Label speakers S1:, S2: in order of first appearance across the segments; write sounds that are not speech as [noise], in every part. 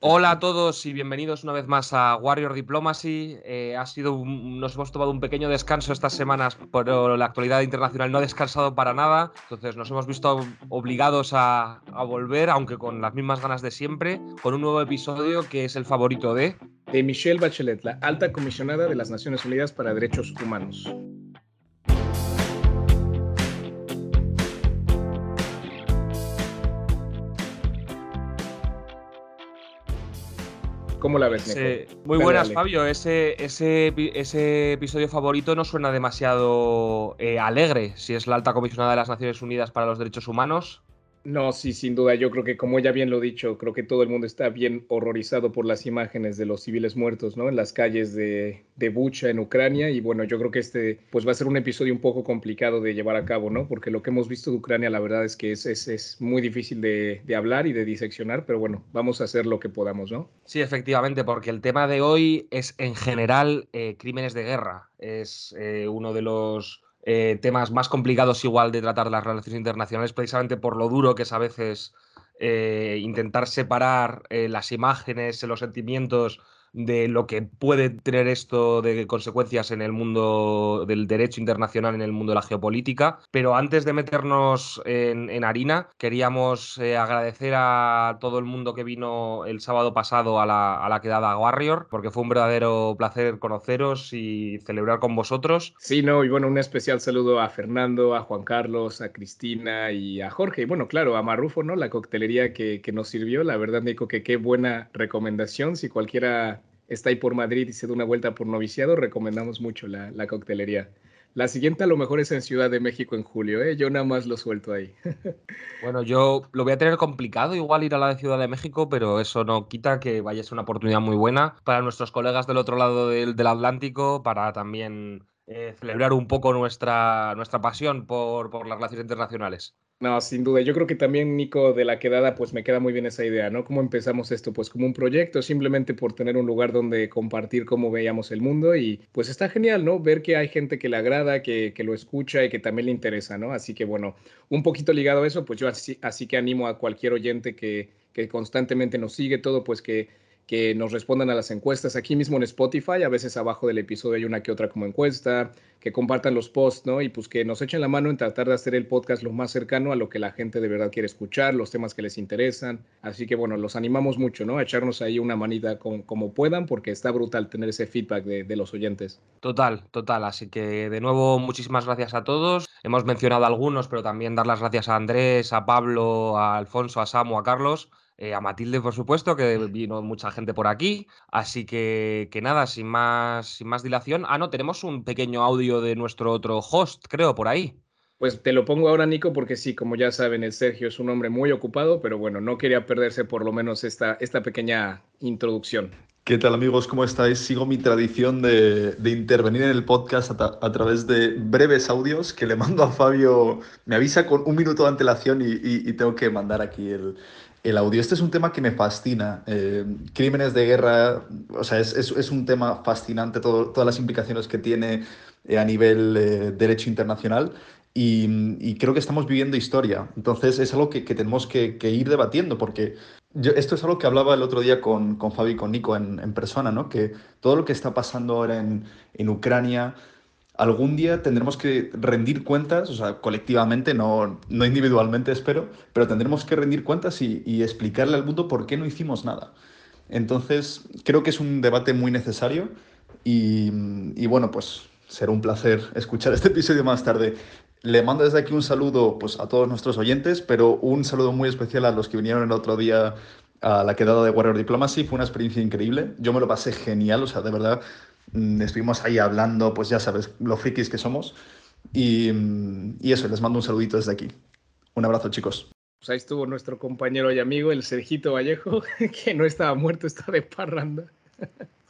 S1: Hola a todos y bienvenidos una vez más a Warrior Diplomacy. Eh, ha sido nos hemos tomado un pequeño descanso estas semanas, pero la actualidad internacional no ha descansado para nada. Entonces nos hemos visto obligados a, a, volver, aunque con las mismas ganas de siempre, con un nuevo episodio que es el favorito de...
S2: De Michelle Bachelet, la alta comisionada de las Naciones Unidas para Derechos Humanos. ¿Cómo la ves,
S1: muy buenas, Fabio. Ese, ese, ese, episodio favorito no suena demasiado eh, alegre, si es la alta comisionada de las Naciones Unidas para los Derechos Humanos.
S2: No, sí, sin duda. Yo creo que, como ya bien lo dicho, creo que todo el mundo está bien horrorizado por las imágenes de los civiles muertos, ¿no? En las calles de, de Bucha, en Ucrania. Y bueno, yo creo que este, pues va a ser un episodio un poco complicado de llevar a cabo, ¿no? Porque lo que hemos visto de Ucrania, la verdad es que es, es, es muy difícil de, de, hablar y de diseccionar, pero bueno, vamos a hacer lo que podamos, ¿no?
S1: Sí, efectivamente, porque el tema de hoy es en general eh, crímenes de guerra. Es eh, uno de los eh, temas más complicados igual de tratar las relaciones internacionales, precisamente por lo duro que es a veces eh, intentar separar eh, las imágenes, los sentimientos de lo que puede tener esto de consecuencias en el mundo del derecho internacional, en el mundo de la geopolítica. Pero antes de meternos en, harina, queríamos eh, agradecer a todo el mundo que vino el sábado pasado a la, a la quedada Warrior, porque fue un verdadero placer conoceros y celebrar con vosotros.
S2: Sí, no, y bueno, un especial saludo a Fernando, a Juan Carlos, a Cristina y a Jorge. Y bueno, claro, a Marrufo, ¿no? La coctelería que, que nos sirvió. La verdad, Nico, que qué buena recomendación. Si cualquiera está ahí por Madrid y se da una vuelta por noviciado, recomendamos mucho la, la, coctelería. La siguiente a lo mejor es en Ciudad de México en julio, ¿eh? yo nada más lo suelto ahí. [laughs]
S1: bueno, yo lo voy a tener complicado igual ir a la de Ciudad de México, pero eso no quita que vaya a ser una oportunidad muy buena para nuestros colegas del otro lado del, del Atlántico, para también eh, celebrar un poco nuestra, nuestra pasión por, por las relaciones internacionales.
S2: No, sin duda. Yo creo que también, Nico, de la quedada, pues me queda muy bien esa idea, ¿no? ¿Cómo empezamos esto? Pues como un proyecto, simplemente por tener un lugar donde compartir cómo veíamos el mundo y pues está genial, ¿no? Ver que hay gente que le agrada, que, que lo escucha y que también le interesa, ¿no? Así que bueno, un poquito ligado a eso, pues yo así, así que animo a cualquier oyente que, que constantemente nos sigue todo, pues que que nos respondan a las encuestas aquí mismo en Spotify, a veces abajo del episodio hay una que otra como encuesta, que compartan los posts, ¿no? Y pues que nos echen la mano en tratar de hacer el podcast lo más cercano a lo que la gente de verdad quiere escuchar, los temas que les interesan. Así que bueno, los animamos mucho, ¿no? A echarnos ahí una manita como puedan, porque está brutal tener ese feedback de, de los oyentes.
S1: Total, total. Así que de nuevo, muchísimas gracias a todos. Hemos mencionado algunos, pero también dar las gracias a Andrés, a Pablo, a Alfonso, a Samu, a Carlos eh, a Matilde, por supuesto, que vino mucha gente por aquí. Así que, que nada, sin más, sin más dilación. Ah, no, tenemos un pequeño audio de nuestro otro host, creo, por ahí.
S2: Pues te lo pongo ahora, Nico, porque sí, como ya saben, el Sergio es un hombre muy ocupado, pero bueno, no quería perderse por lo menos esta, esta pequeña introducción.
S3: ¿Qué tal amigos? ¿Cómo estáis? Sigo mi tradición de, de intervenir en el podcast a, a, través de breves audios que le mando a Fabio. Me avisa con un minuto de antelación y, y, y tengo que mandar aquí el, el audio. Este es un tema que me fascina. Eh, crímenes de guerra, o sea, es, es, es un tema fascinante, todo, todas las implicaciones que tiene eh, a nivel eh, derecho internacional. Y, y, creo que estamos viviendo historia. Entonces es algo que, que tenemos que, que, ir debatiendo, porque yo, esto es algo que hablaba el otro día con, con Fabi y con Nico en, en persona, ¿no? que todo lo que está pasando ahora en, en Ucrania, algún día tendremos que rendir cuentas, o sea, colectivamente, no, no individualmente, espero, pero tendremos que rendir cuentas y, y, explicarle al mundo por qué no hicimos nada. Entonces, creo que es un debate muy necesario y, y bueno, pues será un placer escuchar este episodio más tarde. Le mando desde aquí un saludo pues, a todos nuestros oyentes, pero un saludo muy especial a los que vinieron el otro día a la quedada de Warrior Diplomacy. Fue una experiencia increíble. Yo me lo pasé genial, o sea, de verdad, estuvimos ahí hablando, pues ya sabes, lo frikis que somos. Y, y, eso, les mando un saludito desde aquí. Un abrazo, chicos.
S2: Pues ahí estuvo nuestro compañero y amigo, el Sergito Vallejo, [laughs] que no estaba muerto, está de parranda.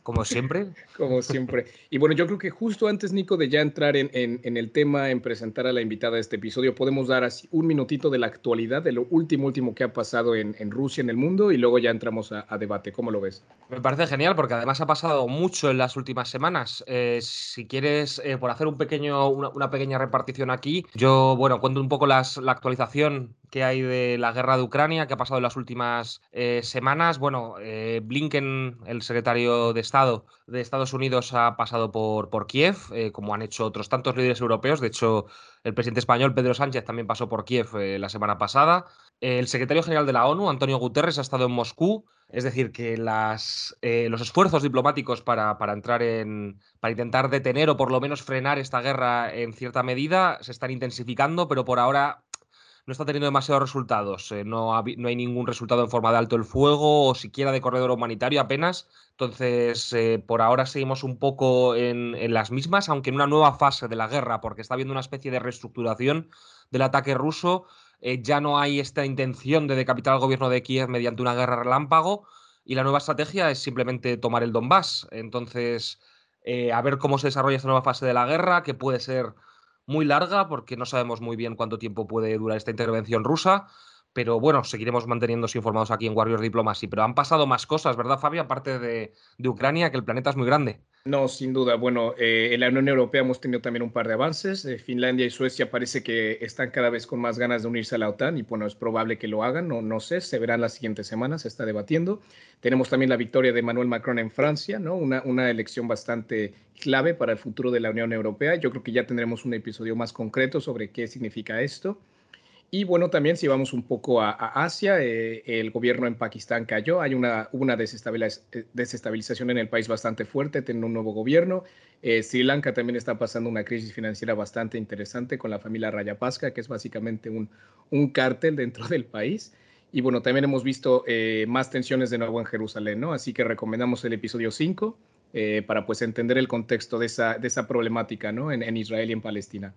S1: Como siempre. [laughs]
S2: Como siempre. Y bueno, yo creo que justo antes, Nico, de ya entrar en, en, en, el tema, en presentar a la invitada de este episodio, podemos dar así un minutito de la actualidad, de lo último, último que ha pasado en, en Rusia, en el mundo, y luego ya entramos a, a, debate. ¿Cómo lo ves?
S1: Me parece genial, porque además ha pasado mucho en las últimas semanas. Eh, si quieres, eh, por hacer un pequeño, una, una, pequeña repartición aquí, yo, bueno, cuento un poco las, la actualización que hay de la guerra de Ucrania que ha pasado en las últimas eh, semanas. Bueno, eh, Blinken, el secretario de Estado de Estados Unidos, ha pasado por, por Kiev, eh, como han hecho otros tantos líderes europeos. De hecho, el presidente español, Pedro Sánchez, también pasó por Kiev la semana pasada. El secretario general de la ONU, Antonio Guterres, ha estado en Moscú. Es decir, que las, los esfuerzos diplomáticos para, para, entrar en. para intentar detener o por lo menos frenar esta guerra en cierta medida se están intensificando, pero por ahora no está teniendo demasiados resultados. Eh, no, no, hay ningún resultado en forma de alto el fuego o siquiera de corredor humanitario apenas. Entonces, eh, por ahora seguimos un poco en, las mismas, aunque en una nueva fase de la guerra, porque está habiendo una especie de reestructuración del ataque ruso. Eh, ya no hay esta intención de decapitar al gobierno de Kiev mediante una guerra relámpago y la nueva estrategia es simplemente tomar el Donbass. Entonces, a ver cómo se desarrolla esta nueva fase de la guerra, que puede ser muy larga porque no sabemos muy bien cuánto tiempo puede durar esta intervención rusa. Pero bueno, seguiremos manteniéndose informados aquí en Warriors Diplomacy. Pero han pasado más cosas, ¿verdad, Fabio? Aparte de, Ucrania, que el planeta es muy grande.
S2: No, sin duda. Bueno, eh, en la Unión Europea hemos tenido también un par de avances. Eh, Finlandia y Suecia parece que están cada vez con más ganas de unirse a la OTAN y bueno, es probable que lo hagan. No, no sé, se verán las siguientes semanas, se está debatiendo. Tenemos también la victoria de Emmanuel Macron en Francia, ¿no? Una, una elección bastante clave para el futuro de la Unión Europea. Yo creo que ya tendremos un episodio más concreto sobre qué significa esto. Y bueno, también si vamos un poco a, Asia, eh, el gobierno en Pakistán cayó, hay una, una eh, desestabilización en el país bastante fuerte, tiene un nuevo gobierno. Eh, Sri Lanka también está pasando una crisis financiera bastante interesante con la familia Rayapaksa, que es básicamente un, un cártel dentro del país. Y bueno, también hemos visto más tensiones de nuevo en Jerusalén, ¿no? Así que recomendamos el episodio 5 para pues entender el contexto de esa, de esa problemática, ¿no? En, en Israel y en Palestina.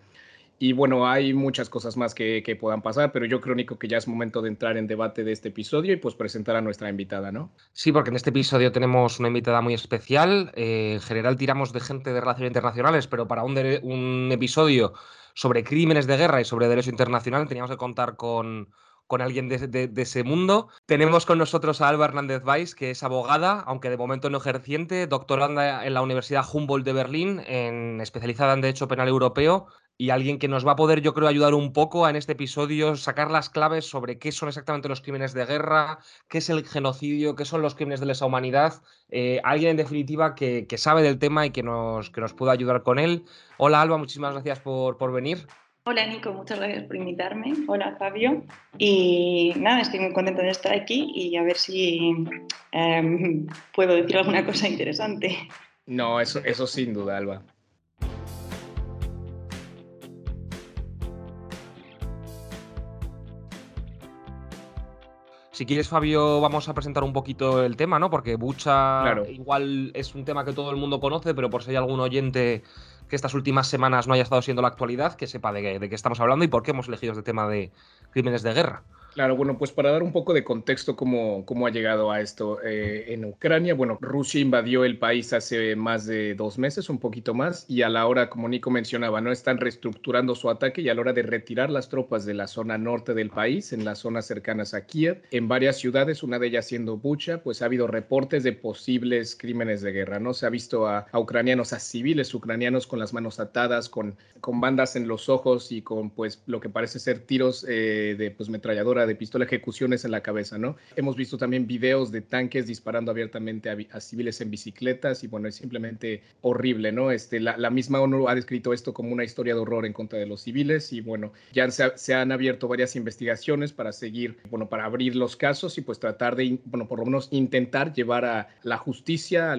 S2: Y bueno, hay muchas cosas más que, puedan pasar, pero yo creo, Nico, que ya es momento de entrar en debate de este episodio y pues presentar a nuestra invitada, ¿no?
S1: Sí, porque en este episodio tenemos una invitada muy especial. Eh, en general tiramos de gente de relaciones internacionales, pero para un, episodio sobre crímenes de guerra y sobre derecho internacional teníamos que contar con, con alguien de, de, ese mundo. Tenemos con nosotros a Alba Hernández Weiss, que es abogada, aunque de momento no ejerciente, doctoranda en la Universidad Humboldt de Berlín, en, especializada en Derecho Penal Europeo y alguien que nos va a poder, yo creo, ayudar un poco en este episodio, sacar las claves sobre qué son exactamente los crímenes de guerra, qué es el genocidio, qué son los crímenes de lesa humanidad. Eh, alguien, en definitiva, que, sabe del tema y que nos, que nos pueda ayudar con él. Hola, Alba, muchísimas gracias por, por venir.
S4: Hola Nico, muchas gracias por invitarme. Hola Fabio. Y nada, estoy muy contento de estar aquí y a ver si em, puedo decir alguna cosa interesante.
S2: No, eso, eso sin duda, Alba.
S1: Si quieres, Fabio, vamos a presentar un poquito el tema, ¿no? Porque Bucha igual es un tema que todo el mundo conoce, pero por si hay algún oyente que estas últimas semanas no haya estado siendo la actualidad, que sepa de de qué estamos hablando y por qué hemos elegido este tema de crímenes de guerra.
S2: Claro, bueno, pues para dar un poco de contexto cómo, cómo ha llegado a esto eh, en Ucrania, bueno, Rusia invadió el país hace más de dos meses, un poquito más, y a la hora, como Nico mencionaba, no están reestructurando su ataque y a la hora de retirar las tropas de la zona norte del país, en las zonas cercanas a Kiev, en varias ciudades, una de ellas siendo Bucha, pues ha habido reportes de posibles crímenes de guerra, ¿no? Se ha visto a, ucranianos, a civiles ucranianos con las manos atadas, con, con bandas en los ojos y con, pues, lo que parece ser tiros eh, de, pues, de pistola, ejecuciones en la cabeza, ¿no? Hemos visto también videos de tanques disparando abiertamente a, civiles en bicicletas y bueno, es simplemente horrible, ¿no? Este, la, misma ONU ha descrito esto como una historia de horror en contra de los civiles y bueno, ya se, han abierto varias investigaciones para seguir, bueno, para abrir los casos y pues tratar de, bueno, por lo menos intentar llevar a la justicia a,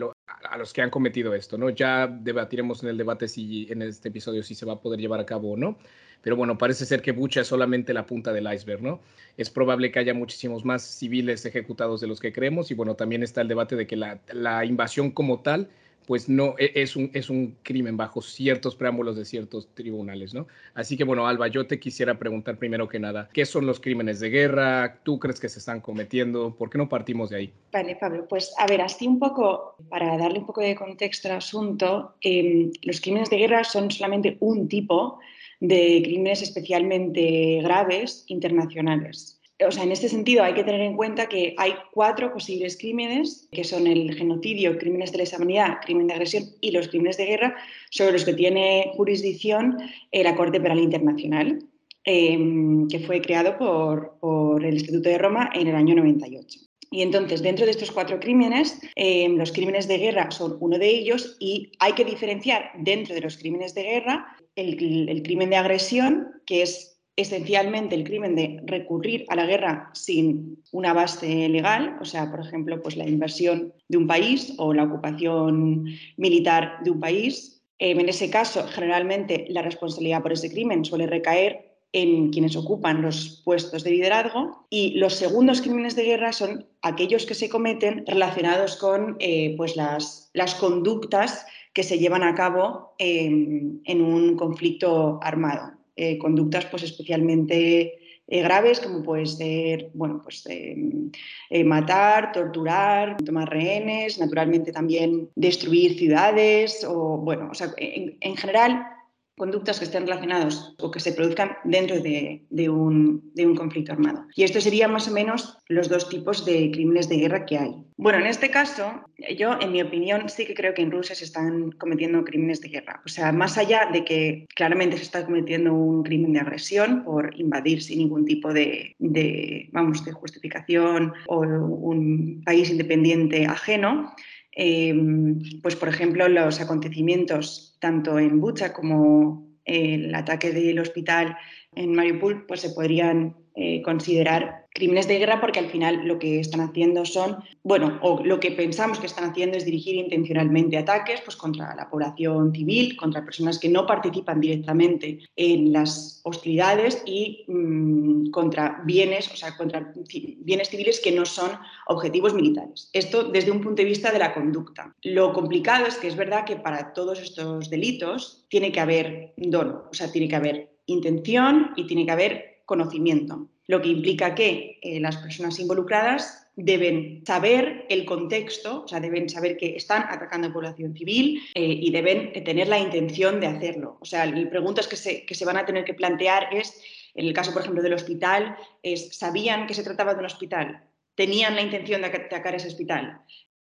S2: a los que han cometido esto, ¿no? Ya debatiremos en el debate si en este episodio si se va a poder llevar a cabo o no. Pero bueno, parece ser que Bucha es solamente la punta del iceberg, ¿no? Es probable que haya muchísimos más civiles ejecutados de los que creemos y bueno, también está el debate de que la, invasión como tal pues no e, es un, crimen bajo ciertos preámbulos de ciertos tribunales, ¿no? Así que bueno, Alba, yo te quisiera preguntar primero que nada, ¿qué son los crímenes de guerra? ¿Tú crees que se están cometiendo? ¿Por qué no partimos de ahí?
S4: Vale, Pablo, pues a ver, así un poco, para darle un poco de contexto al asunto, em, los crímenes de guerra son solamente un tipo de crímenes especialmente graves internacionales. O sea, en este sentido hay que tener en cuenta que hay cuatro posibles crímenes, que son el genocidio, crímenes de lesa humanidad, crimen de agresión y los crímenes de guerra, sobre los que tiene jurisdicción la Corte Penal Internacional. em, que fue creado por, por el Instituto de Roma en el año 98. Y entonces, dentro de estos cuatro crímenes, em, los crímenes de guerra son uno de ellos y hay que diferenciar dentro de los crímenes de guerra el, crimen de agresión, que es esencialmente el crimen de recurrir a la guerra sin una base legal, o sea, por ejemplo, pues la invasión de un país o la ocupación militar de un país. Em, en ese caso, generalmente la responsabilidad por ese crimen suele recaer en quienes ocupan los puestos de liderazgo y los segundos crímenes de guerra son aquellos que se cometen relacionados con eh, pues las, las, conductas que se llevan a cabo en un conflicto armado. Eh, conductas pues especialmente eh, graves como puede ser bueno, pues, matar, torturar, tomar rehenes, naturalmente también destruir ciudades o bueno, o sea, en general conductas que estén relacionadas o que se produzcan dentro de, un, conflicto armado. Y esto serían más o menos los dos tipos de crímenes de guerra que hay. Bueno, en este caso, yo, en mi opinión, sí que creo que en Rusia se están cometiendo crímenes de guerra. O sea, más allá de que claramente se está cometiendo un crimen de agresión por invadir sin ningún tipo de, vamos, de justificación o un país independiente ajeno, Em, pues por ejemplo, los acontecimientos tanto en Bucha como el ataque del hospital en Mariupol, pues se podrían eh, considerar crímenes de guerra porque al final lo que están haciendo son, bueno, o lo que pensamos que están haciendo es dirigir intencionalmente ataques pues, contra la población civil, contra personas que no participan directamente en las hostilidades y mm, contra bienes, o sea, contra bienes civiles que no son objetivos militares. Esto desde un punto de vista de la conducta. Lo complicado es que es verdad que para todos estos delitos tiene que haber don, o sea, tiene que haber intención y tiene que haber conocimiento, lo que implica que eh, las personas involucradas deben saber el contexto, o sea, deben saber que están atacando a población civil eh, y deben tener la intención de hacerlo. O sea, preguntas que se, que se van a tener que plantear es, en el caso, por ejemplo, del hospital, es, ¿sabían que se trataba de un hospital? ¿Tenían la intención de atacar ese hospital?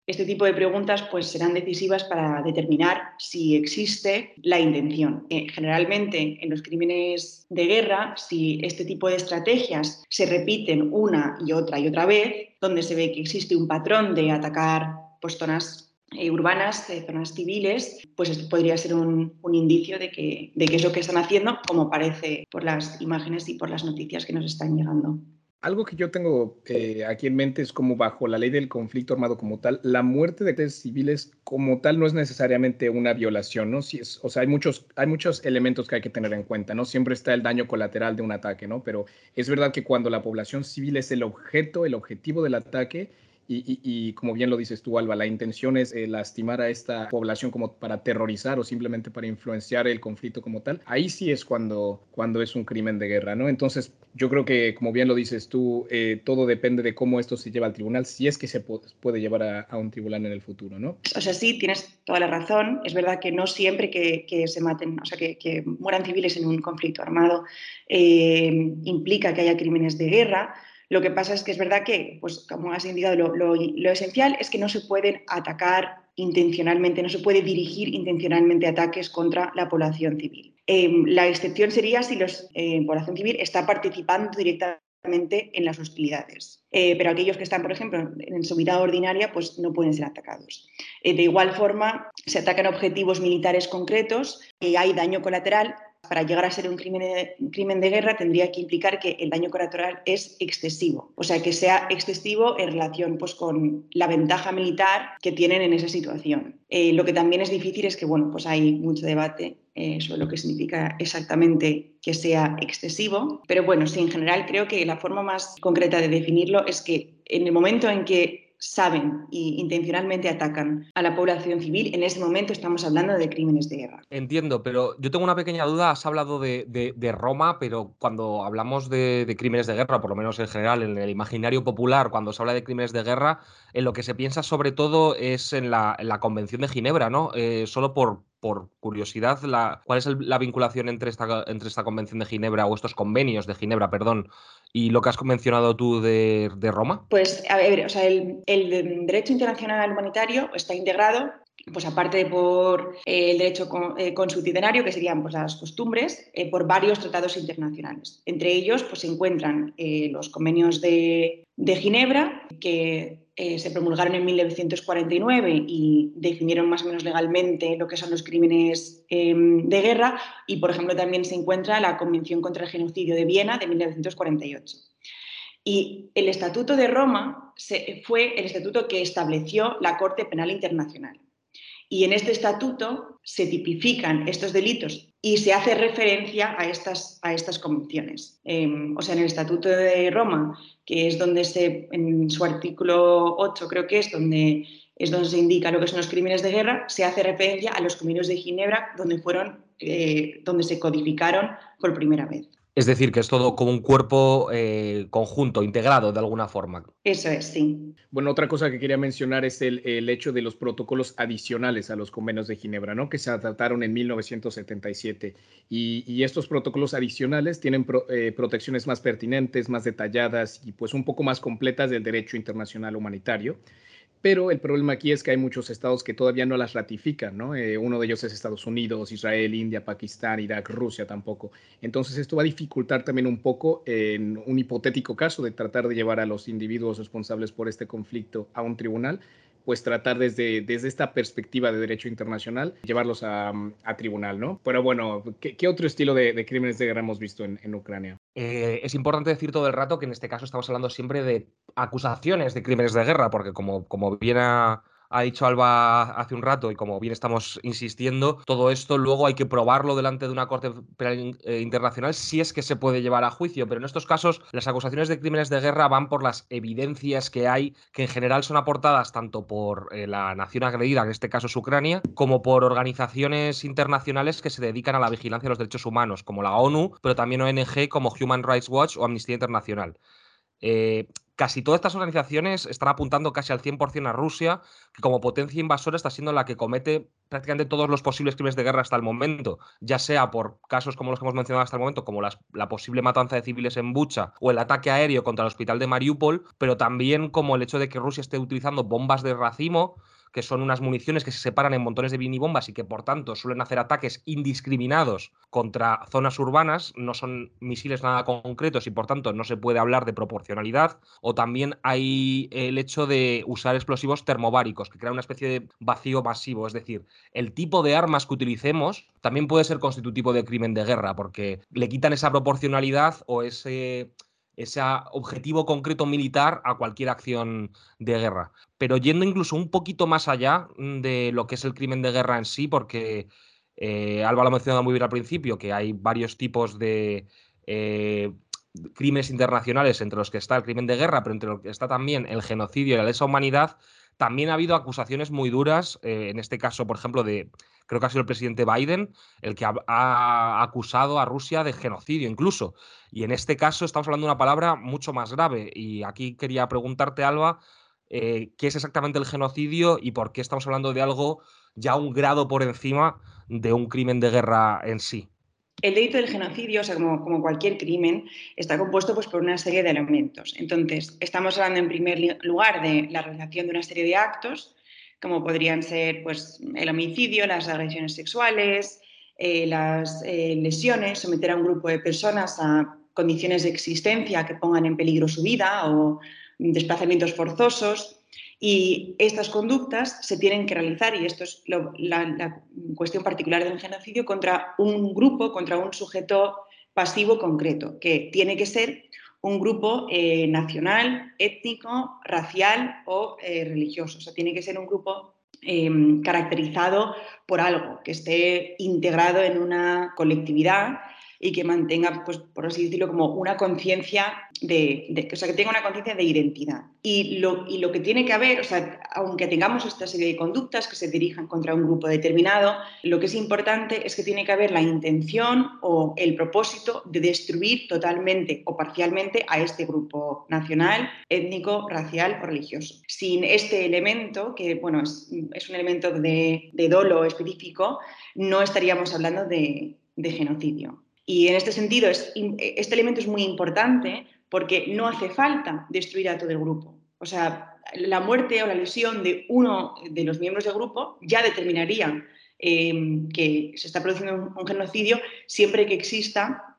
S4: Este tipo de preguntas pues, serán decisivas para determinar si existe la intención. Eh, generalmente, en los crímenes de guerra, si este tipo de estrategias se repiten una y otra y otra vez, donde se ve que existe un patrón de atacar pues, zonas eh, urbanas, eh, zonas civiles, pues esto podría ser un, un indicio de que, de que es lo que están haciendo, como parece por las imágenes y por las noticias que nos están llegando.
S2: Algo que yo tengo eh, aquí en mente es como bajo la ley del conflicto armado como tal, la muerte de civiles como tal no es necesariamente una violación, ¿no? Si es, o sea, hay muchos, hay muchos elementos que hay que tener en cuenta, ¿no? Siempre está el daño colateral de un ataque, ¿no? Pero es verdad que cuando la población civil es el objeto, el objetivo del ataque, y, como bien lo dices tú, Alba, la intención es eh, lastimar a esta población como para terrorizar o simplemente para influenciar el conflicto como tal. Ahí sí es cuando, cuando es un crimen de guerra, ¿no? Entonces, yo creo que, como bien lo dices tú, eh, todo depende de cómo esto se lleva al tribunal, si es que se puede llevar a, un tribunal en el futuro, ¿no?
S4: O sea, sí, tienes toda la razón. Es verdad que no siempre que, se maten, o sea, que, mueran civiles en un conflicto armado eh, implica que haya crímenes de guerra lo que pasa es que es verdad que, pues como has indicado, lo, esencial es que no se pueden atacar intencionalmente, no se puede dirigir intencionalmente ataques contra la población civil. Em, la excepción sería si la eh, población civil está participando directamente en las hostilidades. Eh, pero aquellos que están, por ejemplo, en su vida ordinaria, pues no pueden ser atacados. Eh, de igual forma, se atacan objetivos militares concretos, y hay daño colateral, para llegar a ser un crimen, de, guerra tendría que implicar que el daño colateral es excesivo, o sea, que sea excesivo en relación pues, con la ventaja militar que tienen en esa situación. Eh, lo que también es difícil es que bueno, pues hay mucho debate eh, sobre lo que significa exactamente que sea excesivo, pero bueno, sí, en general creo que la forma más concreta de definirlo es que en el momento en que saben y intencionalmente atacan a la población civil, en ese momento estamos hablando de crímenes de guerra.
S1: Entiendo, pero yo tengo una pequeña duda. Has hablado de, Roma, pero cuando hablamos de, crímenes de guerra, por lo menos en general, en el imaginario popular, cuando se habla de crímenes de guerra, en lo que se piensa sobre todo es en la, Convención de Ginebra, ¿no? Eh, solo por, por curiosidad, ¿cuál es la vinculación entre esta, entre esta Convención de Ginebra o estos convenios de Ginebra, perdón, y lo que has mencionado tú de, Roma?
S4: Pues, a ver, o sea, el, derecho internacional humanitario está integrado pues aparte por eh, el derecho eh, consuetudinario, que serían pues, las costumbres, eh, por varios tratados internacionales. Entre ellos pues, se encuentran los convenios de, de Ginebra, que se promulgaron en 1949 y definieron más o menos legalmente lo que son los crímenes em, de guerra, y por ejemplo también se encuentra la Convención contra el Genocidio de Viena de 1948. Y el Estatuto de Roma fue el estatuto que estableció la Corte Penal Internacional. Y en este estatuto se tipifican estos delitos y se hace referencia a estas, a estas convenciones. Em, o sea, en el Estatuto de Roma, que es donde se, en su artículo 8 creo que es donde, es donde se indica lo que son los crímenes de guerra, se hace referencia a los convenios de Ginebra, donde, fueron, eh, donde se codificaron por primera vez.
S1: Es decir, que es todo como un cuerpo eh, conjunto, integrado de alguna forma.
S4: Eso es, sí.
S2: Bueno, otra cosa que quería mencionar es el, hecho de los protocolos adicionales a los convenios de Ginebra, ¿no? Que se adaptaron en 1977. Y, estos protocolos adicionales tienen eh, protecciones más pertinentes, más detalladas y pues un poco más completas del derecho internacional humanitario. Pero el problema aquí es que hay muchos estados que todavía no las ratifican, ¿no? Eh, uno de ellos es Estados Unidos, Israel, India, Pakistán, Irak, Rusia tampoco. Entonces esto va a dificultar también un poco en un hipotético caso de tratar de llevar a los individuos responsables por este conflicto a un tribunal, pues tratar desde, desde esta perspectiva de derecho internacional, llevarlos a, tribunal, ¿no? Pero bueno, ¿qué, otro estilo de, crímenes de guerra hemos visto en, Ucrania?
S1: Eh, es importante decir todo el rato que en este caso estamos hablando siempre de acusaciones de crímenes de guerra, porque como, como bien ha, ha dicho Alba hace un rato y como bien estamos insistiendo, todo esto luego hay que probarlo delante de una Corte eh, Internacional si es que se puede llevar a juicio, pero en estos casos las acusaciones de crímenes de guerra van por las evidencias que hay, que en general son aportadas tanto por eh, la nación agredida, en este caso es Ucrania, como por organizaciones internacionales que se dedican a la vigilancia de los derechos humanos, como la ONU, pero también ONG como Human Rights Watch o Amnistía Internacional. Eh, casi todas estas organizaciones están apuntando casi al 100% a Rusia, que como potencia invasora está siendo la que comete prácticamente todos los posibles crímenes de guerra hasta el momento, ya sea por casos como los que hemos mencionado hasta el momento, como la posible matanza de civiles en Bucha o el ataque aéreo contra el hospital de Mariupol, pero también como el hecho de que Rusia esté utilizando bombas de racimo que son unas municiones que se separan en montones de minibombas y que por tanto suelen hacer ataques indiscriminados contra zonas urbanas, no son misiles nada concretos y por tanto no se puede hablar de proporcionalidad, o también hay el hecho de usar explosivos termobáricos, que crean una especie de vacío masivo, es decir, el tipo de armas que utilicemos también puede ser constitutivo de crimen de guerra, porque le quitan esa proporcionalidad o ese ese objetivo concreto militar a cualquier acción de guerra. Pero yendo incluso un poquito más allá mm, de lo que es el crimen de guerra en sí, porque eh, Alba lo ha mencionado muy bien al principio, que hay varios tipos de eh, crímenes internacionales, entre los que está el crimen de guerra, pero entre los que está también el genocidio y la lesa humanidad, también ha habido acusaciones muy duras, eh, en este caso, por ejemplo, de, creo que ha sido el presidente Biden, el que ha, acusado a Rusia de genocidio incluso. Y en este caso estamos hablando de una palabra mucho más grave. Y aquí quería preguntarte, Alba, eh, qué es exactamente el genocidio y por qué estamos hablando de algo ya un grado por encima de un crimen de guerra en sí.
S4: El delito del genocidio, o sea, como, cualquier crimen, está compuesto pues, por una serie de elementos. Entonces, estamos hablando en primer lugar de la realización de una serie de actos, como podrían ser pues, el homicidio, las agresiones sexuales, eh, las eh, lesiones, someter a un grupo de personas a condiciones de existencia que pongan en peligro su vida o desplazamientos forzosos, y estas conductas se tienen que realizar, y esto es la, cuestión particular del genocidio, contra un grupo, contra un sujeto pasivo concreto, que tiene que ser un grupo eh, nacional, étnico, racial o eh, religioso. O sea, tiene que ser un grupo em, caracterizado por algo, que esté integrado en una colectividad y que mantenga, pues, por así decirlo, como una conciencia de, o sea, que tenga una conciencia de identidad. Y lo, y lo que tiene que haber, o sea, aunque tengamos esta serie de conductas que se dirijan contra un grupo determinado, lo que es importante es que tiene que haber la intención o el propósito de destruir totalmente o parcialmente a este grupo nacional, étnico, racial o religioso. Sin este elemento, que bueno, es, es un elemento de, de, dolo específico, no estaríamos hablando de, de genocidio. Y en este sentido, este elemento es muy importante porque no hace falta destruir a todo el grupo. O sea, la muerte o la lesión de uno de los miembros del grupo ya determinaría em, que se está produciendo un, genocidio siempre que exista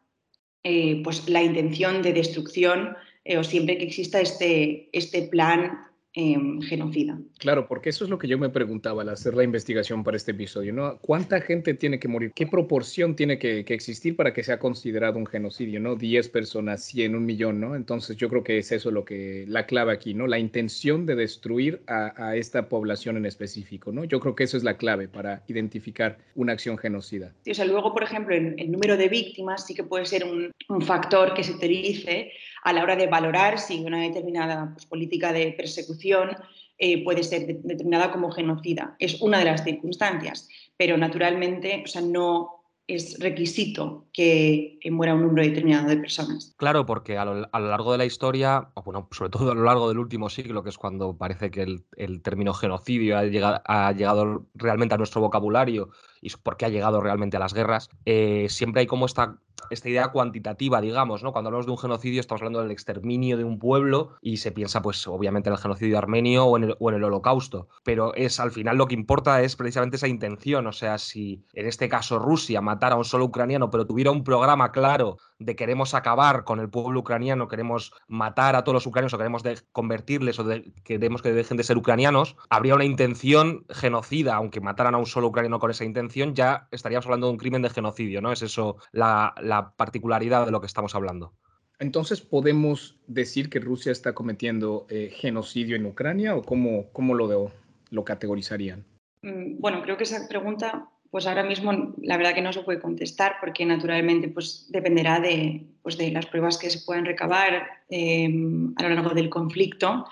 S4: eh, pues, la intención de destrucción eh, o siempre que exista este, este plan Em, genocida.
S2: Claro, porque eso es lo que yo me preguntaba al hacer la investigación para este episodio, ¿no? ¿Cuánta gente tiene que morir? ¿Qué proporción tiene que, existir para que sea considerado un genocidio, ¿no? 10 personas, 100, un millón, ¿no? Entonces yo creo que es eso lo que, la clave aquí, ¿no? La intención de destruir a, esta población en específico, ¿no? Yo creo que eso es la clave para identificar una acción genocida.
S4: o sea, luego, por ejemplo, el, el, número de víctimas sí que puede ser un, un factor que se utilice a la hora de valorar si una determinada pues, política de persecución eh, puede ser determinada como genocida. Es una de las circunstancias, pero naturalmente o sea, no, es requisito que, muera un número determinado de personas.
S1: Claro, porque a lo, largo de la historia, o bueno, sobre todo a lo largo del último siglo, que es cuando parece que el, término genocidio ha llegado, realmente a nuestro vocabulario y por qué ha llegado realmente a las guerras, eh, siempre hay como esta, esta idea cuantitativa, digamos, ¿no? Cuando hablamos de un genocidio estamos hablando del exterminio de un pueblo y se piensa, pues, obviamente en el genocidio armenio o en el, o en el holocausto, pero es al final lo que importa es precisamente esa intención, o sea, si en este caso Rusia matara a un solo ucraniano, pero tuviera un programa claro de queremos acabar con el pueblo ucraniano, queremos matar a todos los ucranianos o queremos convertirles o queremos que dejen de ser ucranianos, habría una intención genocida, aunque mataran a un solo ucraniano con esa intención, ya estaríamos hablando de un crimen de genocidio, ¿no? Es eso la, particularidad de lo que estamos hablando.
S2: Entonces, ¿podemos decir que Rusia está cometiendo eh, genocidio en Ucrania o cómo, cómo lo, lo categorizarían?
S4: Mm, bueno, creo que esa pregunta pues ahora mismo la verdad que no se puede contestar porque naturalmente pues dependerá de, pues de las pruebas que se puedan recabar em, a lo largo del conflicto.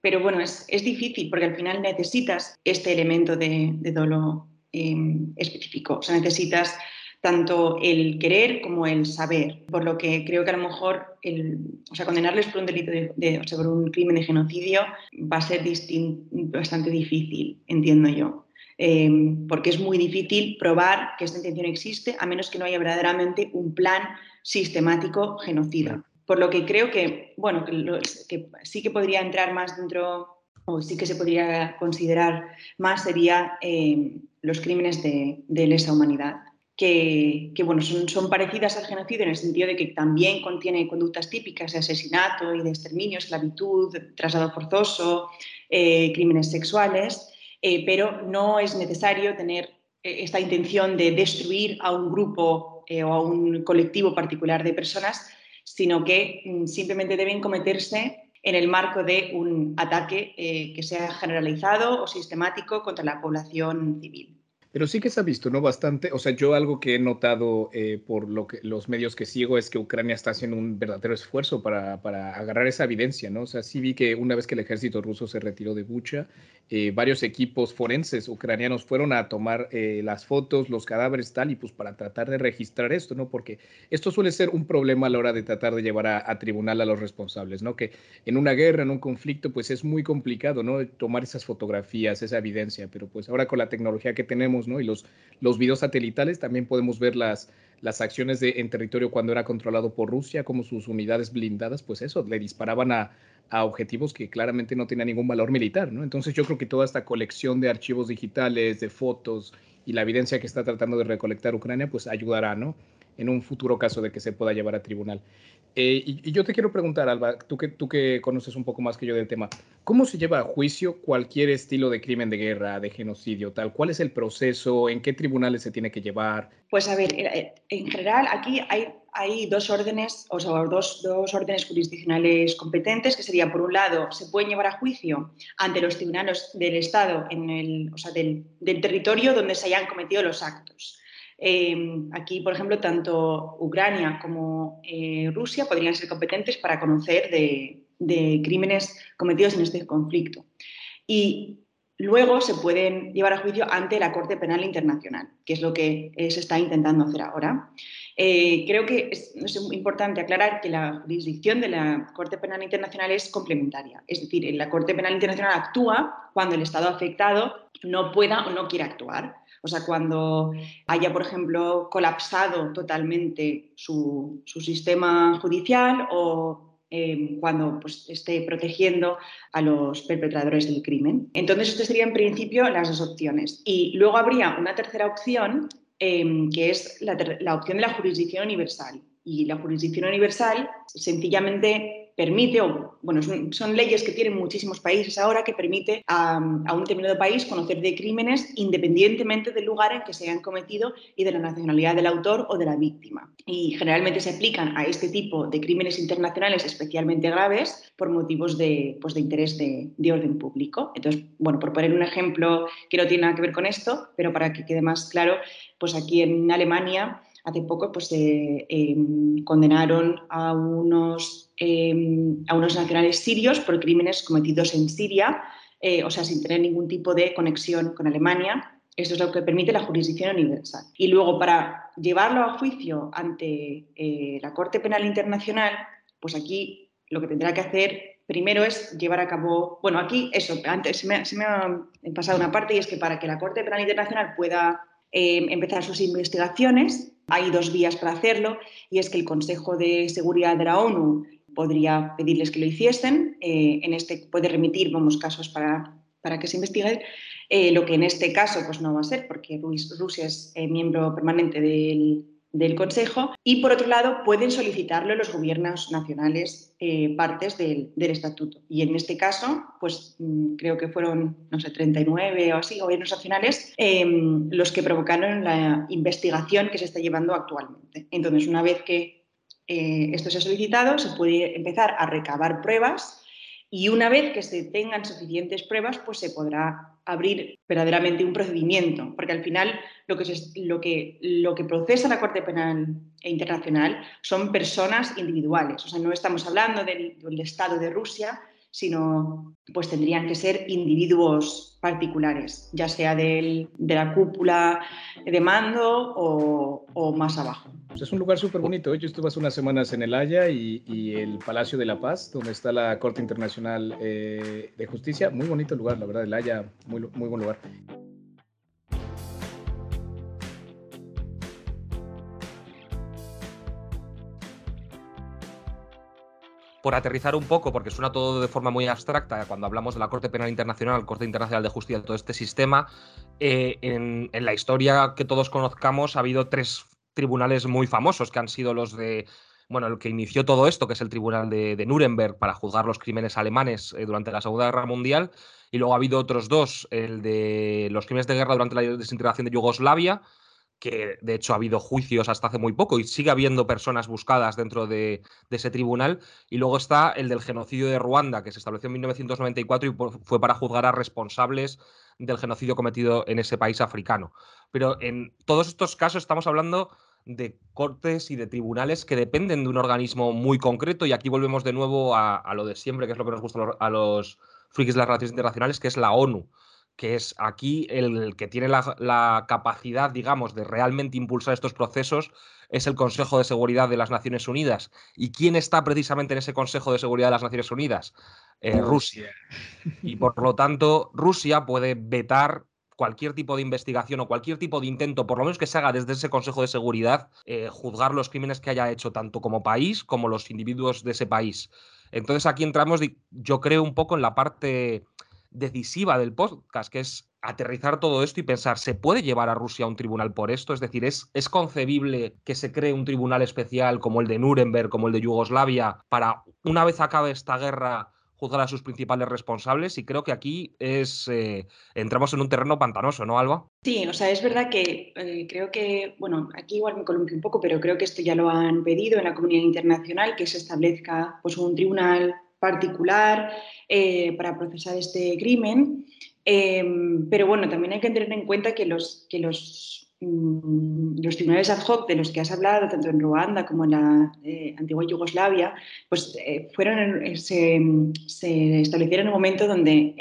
S4: Pero bueno, es, es, difícil porque al final necesitas este elemento de, de dolo em, específico. O sea, necesitas tanto el querer como el saber. Por lo que creo que a lo mejor el, o sea, condenarles por un delito de, o sea, por un crimen de genocidio va a ser bastante difícil, entiendo yo. Em, porque es muy difícil probar que esta intención existe a menos que no haya verdaderamente un plan sistemático genocida. Por lo que creo que, bueno, que, sí que podría entrar más dentro, o sí que se podría considerar más, sería em, los crímenes de, lesa humanidad. Que, bueno, son, son, parecidas al genocidio en el sentido de que también contiene conductas típicas de asesinato y de exterminio, esclavitud, traslado forzoso, eh, crímenes sexuales, eh, pero no es necesario tener eh, esta intención de destruir a un grupo eh, o a un colectivo particular de personas, sino que mm, simplemente deben cometerse en el marco de un ataque que sea generalizado o sistemático contra la población civil.
S2: Pero sí que se ha visto, ¿no? Bastante, o sea, yo algo que he notado eh, por lo que, los medios que sigo es que Ucrania está haciendo un verdadero esfuerzo para, para, agarrar esa evidencia, ¿no? O sea, sí vi que una vez que el ejército ruso se retiró de Bucha, eh, varios equipos forenses ucranianos fueron a tomar eh, las fotos, los cadáveres, tal, y pues para tratar de registrar esto, ¿no? Porque esto suele ser un problema a la hora de tratar de llevar a, a tribunal a los responsables, ¿no? Que en una guerra, en un conflicto, pues es muy complicado, ¿no? Tomar esas fotografías, esa evidencia, pero pues ahora con la tecnología que tenemos, y los, los videos satelitales también podemos ver las, las acciones de, en territorio cuando era controlado por Rusia, como sus unidades blindadas, pues eso, le disparaban a, objetivos que claramente no tenían ningún valor militar, ¿no? Entonces yo creo que toda esta colección de archivos digitales, de fotos y la evidencia que está tratando de recolectar Ucrania, pues ayudará, ¿no? En un futuro caso de que se pueda llevar a tribunal. Eh, y, yo te quiero preguntar, Alba, tú que, tú que conoces un poco más que yo del tema, ¿cómo se lleva a juicio cualquier estilo de crimen de guerra, de genocidio, tal? ¿Cuál es el proceso? ¿En qué tribunales se tiene que llevar?
S4: Pues a ver, eh, en general aquí hay, hay dos órdenes, o sea, dos, dos órdenes jurisdiccionales competentes, que sería, por un lado, se pueden llevar a juicio ante los tribunales del Estado, en el, o sea, del, del territorio donde se hayan cometido los actos. Em, aquí, por ejemplo, tanto Ucrania como eh, Rusia podrían ser competentes para conocer de, crímenes cometidos en este conflicto. Y luego se pueden llevar a juicio ante la Corte Penal Internacional, que es lo que eh, se está intentando hacer ahora. Eh, creo que es, importante aclarar que la jurisdicción de la Corte Penal Internacional es complementaria. Es decir, la Corte Penal Internacional actúa cuando el Estado afectado no pueda o no quiera actuar. O sea, cuando haya, por ejemplo, colapsado totalmente su, sistema judicial o em, cuando pues, esté protegiendo a los perpetradores del crimen. Entonces, estas serían en principio las dos opciones. Y luego habría una tercera opción, em, que es la opción de la jurisdicción universal. Y la jurisdicción universal sencillamente permite, o bueno, son, leyes que tienen muchísimos países ahora, que permite a, un determinado país conocer de crímenes independientemente del lugar en que se hayan cometido y de la nacionalidad del autor o de la víctima. Y generalmente se aplican a este tipo de crímenes internacionales especialmente graves por motivos de, pues, de interés de, de orden público. Entonces, bueno, por poner un ejemplo que no tiene nada que ver con esto, pero para que quede más claro, pues aquí en Alemania hace poco pues, eh, em, condenaron a unos, em, a unos nacionales sirios por crímenes cometidos en Siria, eh, o sea, sin tener ningún tipo de conexión con Alemania. Esto es lo que permite la jurisdicción universal. Y luego, para llevarlo a juicio ante eh, la Corte Penal Internacional, pues aquí lo que tendrá que hacer primero es llevar a cabo, bueno, aquí eso, antes se me, se me ha pasado una parte y es que para que la Corte Penal Internacional pueda empezar sus investigaciones, hay dos vías para hacerlo y es que el Consejo de Seguridad de la ONU podría pedirles que lo hiciesen. Eh, en este puede remitir vamos, casos para, para que se investiguen. Eh, lo que en este caso pues, no va a ser porque Rusia es eh, miembro permanente del, del Consejo y, por otro lado, pueden solicitarlo los gobiernos nacionales partes del, estatuto. Y en este caso, pues mm, creo que fueron, no sé, 39 o así gobiernos nacionales em, los que provocaron la investigación que se está llevando actualmente. Entonces, una vez que eh, esto se ha solicitado, se puede empezar a recabar pruebas y una vez que se tengan suficientes pruebas, pues se podrá abrir verdaderamente un procedimiento, porque al final lo que, lo que, lo que procesa la Corte Penal Internacional son personas individuales, o sea, no estamos hablando del, del Estado de Rusia, sino pues tendrían que ser individuos particulares, ya sea de la cúpula de mando o, más abajo.
S2: Pues es un lugar súper bonito. Yo estuve hace unas semanas en El Haya y, el Palacio de la Paz, donde está la Corte Internacional eh, de Justicia. Muy bonito lugar, la verdad, El Haya, muy, muy buen lugar.
S1: Por aterrizar un poco, porque suena todo de forma muy abstracta cuando hablamos de la Corte Penal Internacional, Corte Internacional de Justicia, todo este sistema, eh, en, la historia que todos conozcamos ha habido tres tribunales muy famosos que han sido los de bueno, el que inició todo esto, que es el Tribunal de, Nuremberg para juzgar los crímenes alemanes eh, durante la Segunda Guerra Mundial, y luego ha habido otros dos, el de los crímenes de guerra durante la desintegración de Yugoslavia que de hecho ha habido juicios hasta hace muy poco y sigue habiendo personas buscadas dentro de, ese tribunal. Y luego está el del genocidio de Ruanda, que se estableció en 1994 y fue para juzgar a responsables del genocidio cometido en ese país africano. Pero en todos estos casos estamos hablando de cortes y de tribunales que dependen de un organismo muy concreto y aquí volvemos de nuevo a, lo de siempre, que es lo que nos gusta a los frikis de las relaciones internacionales, que es la ONU que es aquí el que tiene la, capacidad, digamos, de realmente impulsar estos procesos, es el Consejo de Seguridad de las Naciones Unidas. ¿Y quién está precisamente en ese Consejo de Seguridad de las Naciones Unidas? Eh, Rusia. Y por lo tanto, Rusia puede vetar cualquier tipo de investigación o cualquier tipo de intento, por lo menos que se haga desde ese Consejo de Seguridad, eh, juzgar los crímenes que haya hecho tanto como país como los individuos de ese país. Entonces aquí entramos, yo creo, un poco en la parte decisiva del podcast, que es aterrizar todo esto y pensar, ¿se puede llevar a Rusia a un tribunal por esto? Es decir, ¿es, ¿es concebible que se cree un tribunal especial como el de Nuremberg, como el de Yugoslavia, para, una vez acabe esta guerra, juzgar a sus principales responsables? Y creo que aquí es eh, entramos en un terreno pantanoso, ¿no, Alba?
S4: Sí, o sea, es verdad que eh, creo que, bueno, aquí igual me columpio un poco, pero creo que esto ya lo han pedido en la comunidad internacional, que se establezca pues, un tribunal particular eh, para procesar este crimen. Em, pero bueno, también hay que tener en cuenta que los, que los, mm, los tribunales ad hoc de los que has hablado, tanto en Ruanda como en la eh, antigua Yugoslavia, pues eh, fueron, se, se, establecieron en un momento donde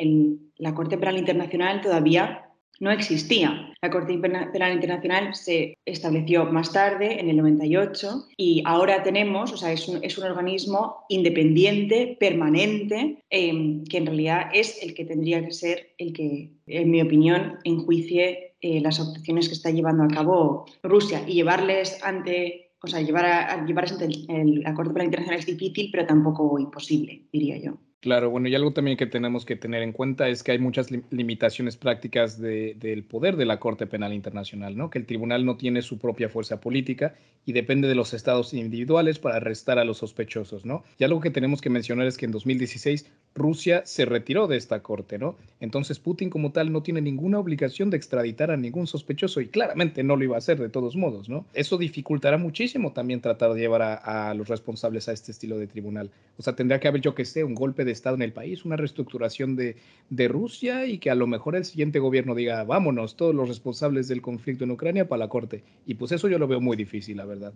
S4: la Corte Penal Internacional todavía no existía. La Corte Penal Internacional se estableció más tarde, en el 98, y ahora tenemos, o sea, es un, organismo independiente, permanente, em, que en realidad es el que tendría que ser el que, en mi opinión, enjuicie eh, las operaciones que está llevando a cabo Rusia y llevarles ante o sea, llevar a, llevar ante el, el, la Corte Penal Internacional es difícil, pero tampoco imposible, diría yo.
S2: Claro, bueno, y algo también que tenemos que tener en cuenta es que hay muchas limitaciones prácticas de, del poder de la Corte Penal Internacional, ¿no? Que el tribunal no tiene su propia fuerza política y depende de los estados individuales para arrestar a los sospechosos, ¿no? Y algo que tenemos que mencionar es que en 2016 Rusia se retiró de esta corte, ¿no? Entonces Putin como tal no tiene ninguna obligación de extraditar a ningún sospechoso y claramente no lo iba a hacer de todos modos, ¿no? Eso dificultará muchísimo también tratar de llevar a, a los responsables a este estilo de tribunal. O sea, tendría que haber, yo que sé, un golpe de Estado en el país, una reestructuración de, de, Rusia y que a lo mejor el siguiente gobierno diga, vámonos, todos los responsables del conflicto en Ucrania para la corte. Y pues eso yo lo veo muy difícil, la verdad.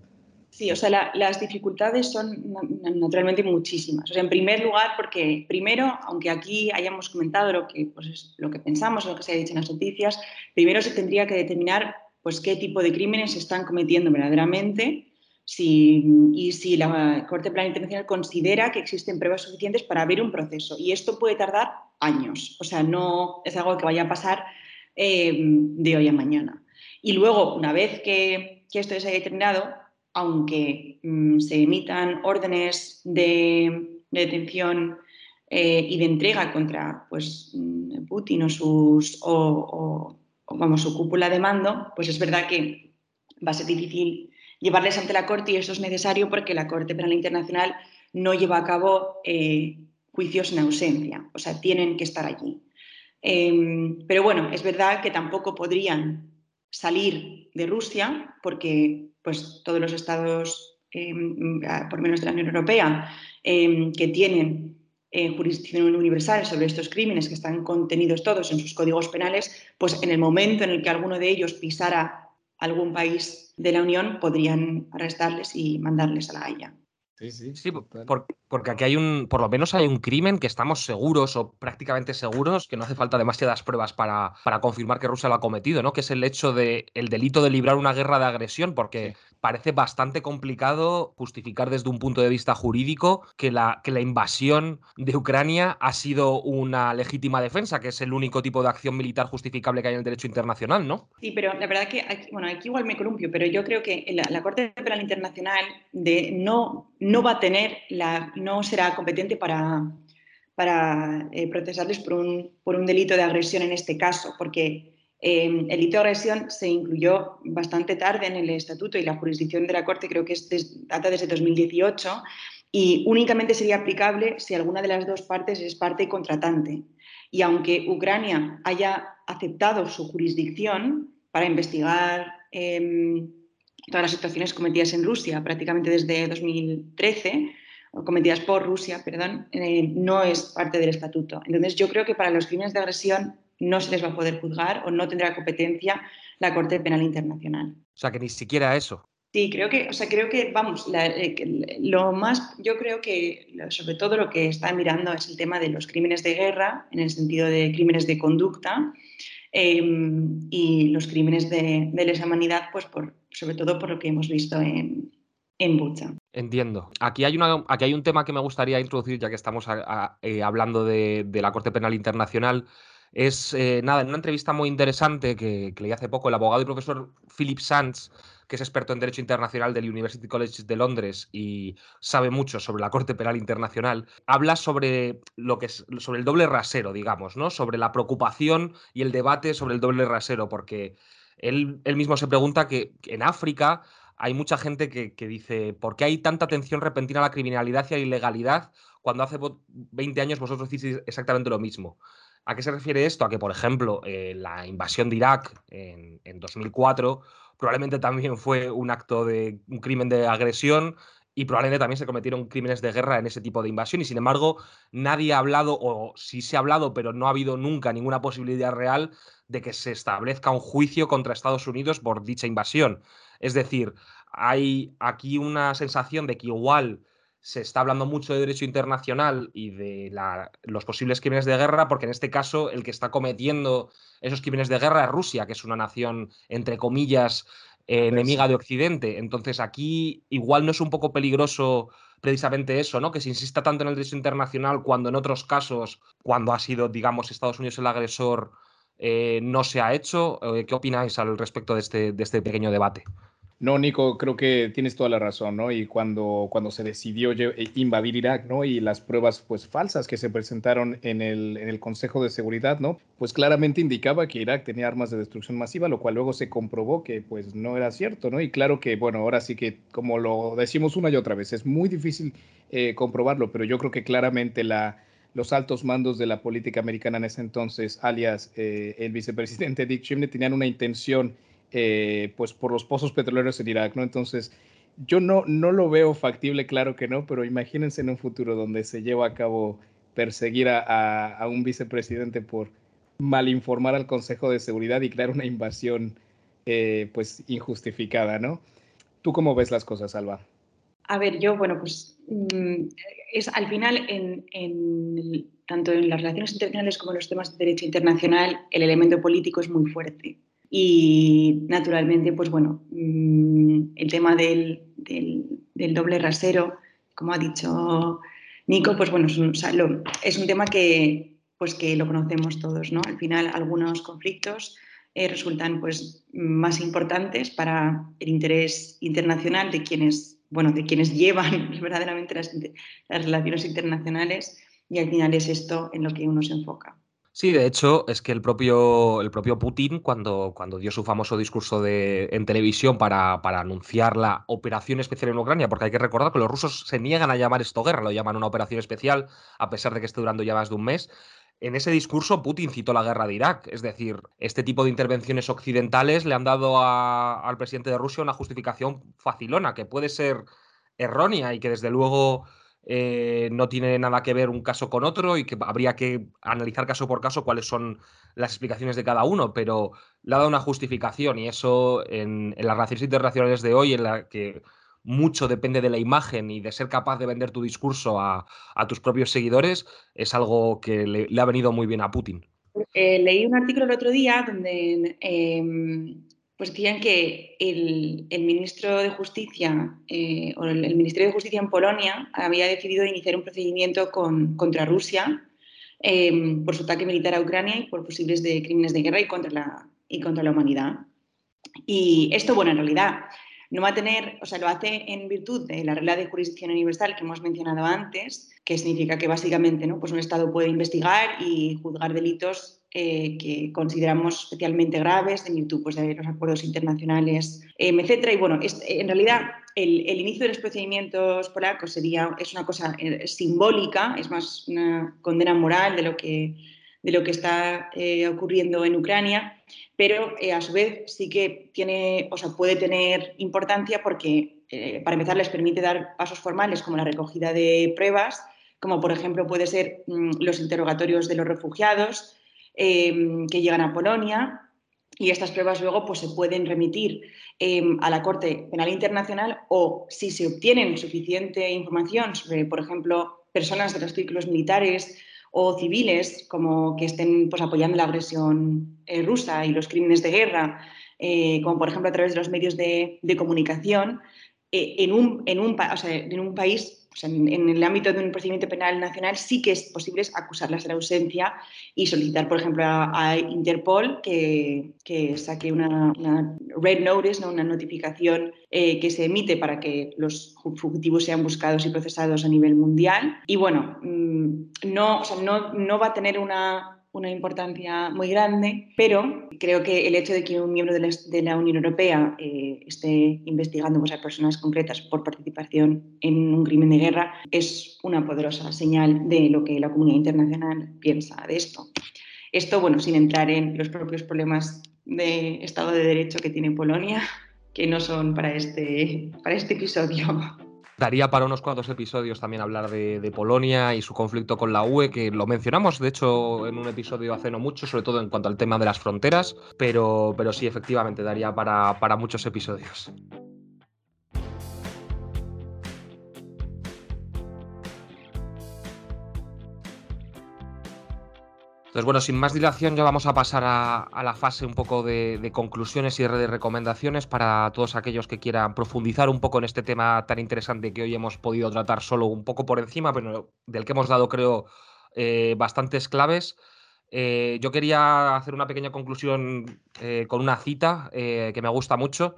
S4: Sí, o sea, la, las dificultades son naturalmente muchísimas. O sea, en primer lugar, porque primero, aunque aquí hayamos comentado lo que, pues, es lo que pensamos, lo que se ha dicho en las noticias, primero se tendría que determinar pues, qué tipo de crímenes se están cometiendo verdaderamente y si la Corte Penal Internacional considera que existen pruebas suficientes para abrir un proceso. Y esto puede tardar años, o sea, no es algo que vaya a pasar eh, de hoy a mañana. Y luego, una vez que, que esto se haya determinado, aunque mmm, se emitan órdenes de, de detención eh, y de entrega contra pues, mm, Putin o, sus, o, su cúpula de mando, pues es verdad que va a ser difícil llevarles ante la Corte y eso es necesario porque la Corte Penal Internacional no lleva a cabo eh, juicios en ausencia, o sea, tienen que estar allí. Eh, pero bueno, es verdad que tampoco podrían salir de Rusia porque pues, todos los estados, eh, por menos de la Unión Europea, eh, que tienen eh, jurisdicción universal sobre estos crímenes que están contenidos todos en sus códigos penales, pues en el momento en el que alguno de ellos pisara algún país de la Unión podrían arrestarles y mandarles a la Haya.
S1: Sí, sí, sí por, porque aquí hay un, por lo menos hay un crimen que estamos seguros o prácticamente seguros, que no hace falta demasiadas pruebas para, para confirmar que Rusia lo ha cometido, ¿no? Que es el hecho de el delito de librar una guerra de agresión, porque sí. Parece bastante complicado justificar desde un punto de vista jurídico que la, que la invasión de Ucrania ha sido una legítima defensa, que es el único tipo de acción militar justificable que hay en el derecho internacional, ¿no?
S4: Sí, pero la verdad que aquí, bueno, aquí igual me columpio, pero yo creo que la, la Corte Penal Internacional de no, no va a tener la no será competente para, para eh, procesarles por un, por un, delito de agresión en este caso, porque eh, el delito de agresión se incluyó bastante tarde en el estatuto y la jurisdicción de la Corte creo que es des, data desde 2018 y únicamente sería aplicable si alguna de las dos partes es parte contratante. Y aunque Ucrania haya aceptado su jurisdicción para investigar eh, todas las situaciones cometidas en Rusia prácticamente desde 2013, o cometidas por Rusia, perdón, eh, no es parte del estatuto. Entonces, yo creo que para los crímenes de agresión no se les va a poder juzgar o no tendrá competencia la Corte Penal Internacional.
S1: O sea, que ni siquiera eso.
S4: Sí, creo que, o sea, creo que, vamos, la, eh, lo más, yo creo que sobre todo lo que está mirando es el tema de los crímenes de guerra, en el sentido de crímenes de conducta, eh, y los crímenes de, de lesa humanidad, pues por, sobre todo por lo que hemos visto en, en Bucha.
S1: Entiendo. Aquí hay, una, aquí hay un tema que me gustaría introducir, ya que estamos a, a, eh, hablando de, de, la Corte Penal Internacional. Es, eh, nada, en una entrevista muy interesante que, leí hace poco, el abogado y profesor Philip Sands, que es experto en Derecho Internacional del University College de Londres y sabe mucho sobre la Corte Penal Internacional, habla sobre, lo que es, sobre el doble rasero, digamos, ¿no? Sobre la preocupación y el debate sobre el doble rasero, porque él, él mismo se pregunta que, en África hay mucha gente que, que, dice, ¿por qué hay tanta atención repentina a la criminalidad y a la ilegalidad cuando hace 20 años vosotros hicisteis exactamente lo mismo? ¿A qué se refiere esto? A que, por ejemplo, eh, la invasión de Irak en, en, 2004 probablemente también fue un acto de un crimen de agresión y probablemente también se cometieron crímenes de guerra en ese tipo de invasión y sin embargo nadie ha hablado o sí se ha hablado pero no ha habido nunca ninguna posibilidad real de que se establezca un juicio contra Estados Unidos por dicha invasión. Es decir, hay aquí una sensación de que igual se está hablando mucho de derecho internacional y de la, los posibles crímenes de guerra, porque en este caso el que está cometiendo esos crímenes de guerra es Rusia, que es una nación, entre comillas, eh, enemiga de Occidente. Entonces aquí igual no es un poco peligroso precisamente eso, ¿no? Que se insista tanto en el derecho internacional cuando en otros casos, cuando ha sido, digamos, Estados Unidos el agresor, eh, no se ha hecho. Eh, ¿Qué opináis al respecto de este, de este pequeño debate?
S2: No, Nico, creo que tienes toda la razón, ¿no? Y cuando, cuando se decidió eh, invadir Irak, ¿no? Y las pruebas, pues, falsas que se presentaron en el, en el Consejo de Seguridad, ¿no? Pues claramente indicaba que Irak tenía armas de destrucción masiva, lo cual luego se comprobó que, pues, no era cierto, ¿no? Y claro que, bueno, ahora sí que, como lo decimos una y otra vez, es muy difícil eh, comprobarlo, pero yo creo que claramente la, los altos mandos de la política americana en ese entonces, alias eh, el vicepresidente Dick Cheney, tenían una intención eh, pues por los pozos petroleros en Irak, ¿no? Entonces, yo no, no lo veo factible, claro que no, pero imagínense en un futuro donde se lleva a cabo perseguir a, un vicepresidente por malinformar al Consejo de Seguridad y crear una invasión eh, pues injustificada, ¿no? ¿Tú cómo ves las cosas, Alba?
S4: A ver, yo, bueno, pues mm, es al final, en, tanto en las relaciones internacionales como en los temas de derecho internacional, el elemento político es muy fuerte. Y naturalmente, pues bueno, mm, el tema del, doble rasero, como ha dicho Nico, pues bueno, es un, es un tema que, pues que lo conocemos todos, ¿no? Al final, algunos conflictos eh, resultan pues más importantes para el interés internacional de quienes, bueno, de quienes llevan [laughs] verdaderamente las, las relaciones internacionales y al final es esto en lo que uno se enfoca.
S1: Sí, de hecho, es que el propio, el propio Putin, cuando, cuando dio su famoso discurso de, en televisión para, para, anunciar la operación especial en Ucrania, porque hay que recordar que los rusos se niegan a llamar esto guerra, lo llaman una operación especial, a pesar de que esté durando ya más de un mes. En ese discurso, Putin citó la guerra de Irak. Es decir, este tipo de intervenciones occidentales le han dado al presidente de Rusia una justificación facilona, que puede ser errónea y que desde luego eh, no tiene nada que ver un caso con otro y que habría que analizar caso por caso cuáles son las explicaciones de cada uno, pero le ha dado una justificación y eso en, las relaciones internacionales de hoy, en la que mucho depende de la imagen y de ser capaz de vender tu discurso a, tus propios seguidores, es algo que le, ha venido muy bien a Putin.
S4: Eh, leí un artículo el otro día donde em, pues decían que el, ministro de Justicia eh, o el, Ministerio de Justicia en Polonia había decidido iniciar un procedimiento contra Rusia em, por su ataque militar a Ucrania y por posibles de crímenes de guerra y contra la, y contra la humanidad. Y esto, bueno, en realidad no va a tener, o sea, lo hace en virtud de la regla de jurisdicción universal que hemos mencionado antes, que significa que básicamente ¿no? pues un Estado puede investigar y juzgar delitos eh, que consideramos especialmente graves en virtud pues, de los acuerdos internacionales, eh, etc. Y bueno, en realidad el, inicio de los procedimientos polacos sería, es una cosa eh, simbólica, es más una condena moral de lo que, de lo que está ocurriendo en Ucrania, pero a su vez sí que tiene, o sea, puede tener importancia porque, para empezar, les permite dar pasos formales como la recogida de pruebas, como por ejemplo puede ser mm, los interrogatorios de los refugiados, Em, que llegan a Polonia y estas pruebas luego pues, se pueden remitir em, a la Corte Penal Internacional o si se obtienen suficiente información sobre, por ejemplo, personas de los círculos militares o civiles como que estén pues, apoyando la agresión eh, rusa y los crímenes de guerra, eh, como por ejemplo a través de los medios de, comunicación, eh, en, un, en, un, en un país en, el ámbito de un procedimiento penal nacional sí que es posible acusarlas de la ausencia y solicitar, por ejemplo, a, Interpol que, saque una, red notice, ¿no? una notificación eh, que se emite para que los fugitivos sean buscados y procesados a nivel mundial. Y bueno, mm, no va a tener una una importancia muy grande, pero creo que el hecho de que un miembro de la, Unión Europea eh, esté investigando pues, a personas concretas por participación en un crimen de guerra es una poderosa señal de lo que la comunidad internacional piensa de esto. Esto, bueno, sin entrar en los propios problemas de Estado de Derecho que tiene Polonia, que no son para este, para este episodio.
S1: Daría para unos cuantos episodios también hablar de, Polonia y su conflicto con la UE, que lo mencionamos, de hecho, en un episodio hace no mucho, sobre todo en cuanto al tema de las fronteras, pero, pero sí, efectivamente, daría para, para muchos episodios. Entonces, bueno, sin más dilación, ya vamos a pasar a, la fase un poco de, conclusiones y de recomendaciones para todos aquellos que quieran profundizar un poco en este tema tan interesante que hoy hemos podido tratar solo un poco por encima, pero del que hemos dado, creo, eh, bastantes claves. Eh, yo quería hacer una pequeña conclusión eh, con una cita que me gusta mucho,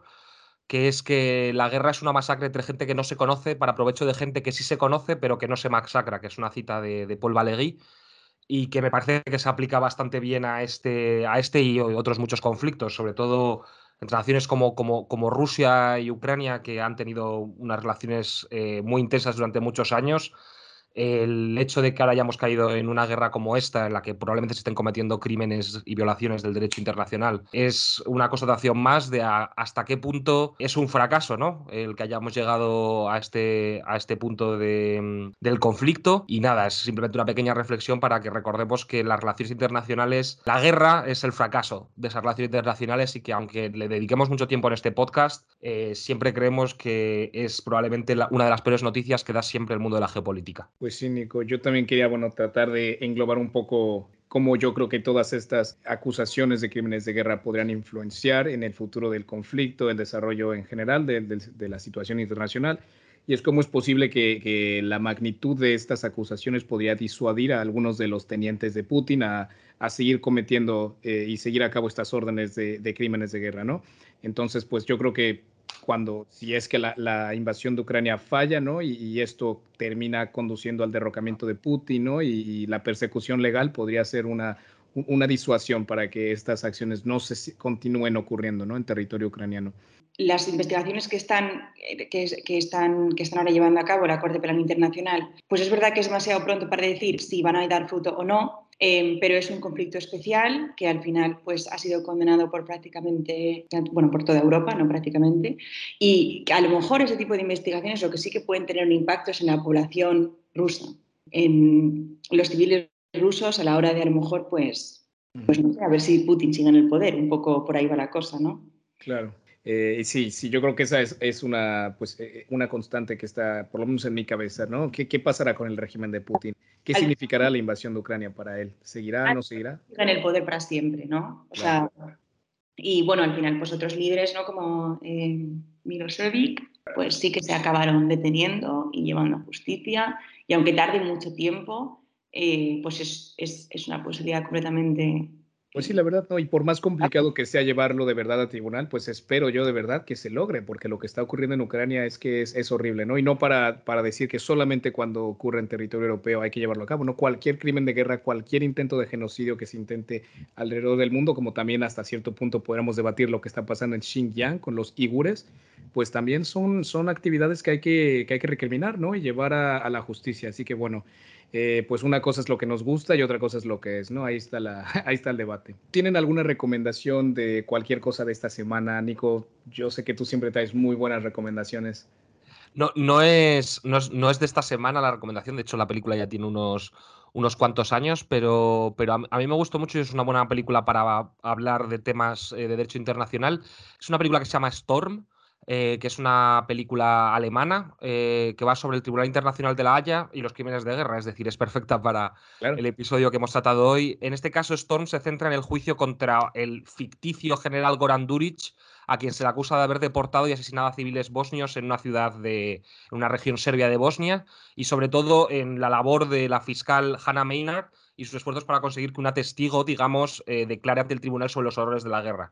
S1: que es que la guerra es una masacre entre gente que no se conoce para provecho de gente que sí se conoce, pero que no se masacra, que es una cita de, de Paul Valéry y que me parece que se aplica bastante bien a este, a este y otros muchos conflictos, sobre todo entre naciones como, como, como Rusia y Ucrania, que han tenido unas relaciones eh, muy intensas durante muchos años el hecho de que ahora hayamos caído en una guerra como esta, en la que probablemente se estén cometiendo crímenes y violaciones del derecho internacional, es una constatación más de hasta qué punto es un fracaso, ¿no? El que hayamos llegado a este, a este punto de, del conflicto. Y nada, es simplemente una pequeña reflexión para que recordemos que las relaciones internacionales, la guerra es el fracaso de esas relaciones internacionales y que aunque le dediquemos mucho tiempo en este podcast, eh, siempre creemos que es probablemente una de las peores noticias que da siempre el mundo de la geopolítica.
S2: Pues sí, Nico, yo también quería, bueno, tratar de englobar un poco cómo yo creo que todas estas acusaciones de crímenes de guerra podrían influenciar en el futuro del conflicto, el desarrollo en general de, la situación internacional. Y es cómo es posible que, la magnitud de estas acusaciones podría disuadir a algunos de los tenientes de Putin a, seguir cometiendo eh, y seguir a cabo estas órdenes de, de, crímenes de guerra, ¿no? Entonces, pues yo creo que cuando, si es que la, invasión de Ucrania falla, ¿no? Y, esto termina conduciendo al derrocamiento de Putin, ¿no? Y, la persecución legal podría ser una, una disuasión para que estas acciones no se continúen ocurriendo, ¿no? En territorio ucraniano.
S4: Las investigaciones que están, que, están, que están ahora llevando a cabo la Corte Penal Internacional, pues es verdad que es demasiado pronto para decir si van a dar fruto o no, Em, pero es un conflicto especial que al final pues, ha sido condenado por prácticamente, bueno, por toda Europa, no prácticamente, y a lo mejor ese tipo de investigaciones lo que sí que pueden tener un impacto es en la población rusa, en los civiles rusos a la hora de a lo mejor, pues, pues no sé, a ver si Putin sigue en el poder, un poco por ahí va la cosa, ¿no?
S2: Claro. Eh, sí, sí, yo creo que esa es, es una, pues, eh, una constante que está, por lo menos en mi cabeza, ¿no? ¿Qué, qué pasará con el régimen de Putin? ¿Qué significará la invasión de Ucrania para él? ¿Seguirá, no seguirá?
S4: En el poder para siempre, ¿no? O sea, y bueno, al final, pues otros líderes, ¿no? Como eh, Milosevic, pues sí que se acabaron deteniendo y llevando a justicia. Y aunque tarde mucho tiempo, eh, pues es, es, es, una posibilidad completamente
S2: pues sí, la verdad, no, y por más complicado que sea llevarlo de verdad a tribunal, pues espero yo de verdad que se logre, porque lo que está ocurriendo en Ucrania es que es, horrible, ¿no? Y no para, para decir que solamente cuando ocurre en territorio europeo hay que llevarlo a cabo, ¿no? Cualquier crimen de guerra, cualquier intento de genocidio que se intente alrededor del mundo, como también hasta cierto punto podríamos debatir lo que está pasando en Xinjiang con los igures, pues también son, son actividades que hay que, que hay que recriminar, ¿no? Y llevar a, a la justicia. Así que bueno. Eh, pues una cosa es lo que nos gusta y otra cosa es lo que es, ¿no? Ahí está, la, [laughs] ahí está el debate. ¿Tienen alguna recomendación de cualquier cosa de esta semana, Nico? Yo sé que tú siempre traes muy buenas recomendaciones.
S1: No, no, es, no, es, de esta semana la recomendación, de hecho la película ya tiene unos, unos cuantos años, pero, pero a, mí me gustó mucho y es una buena película para hablar de temas eh, de derecho internacional. Es una película que se llama Storm, eh, que es una película alemana eh, que va sobre el Tribunal Internacional de la Haya y los crímenes de guerra, es decir, es perfecta para el episodio que hemos tratado hoy. En este caso, Storm se centra en el juicio contra el ficticio general Goran Duric, a quien se le acusa de haber deportado y asesinado a civiles bosnios en una ciudad de en una región serbia de Bosnia, y sobre todo en la labor de la fiscal Hannah Maynard y sus esfuerzos para conseguir que una testigo, digamos, eh, declare ante el tribunal sobre los horrores de la guerra.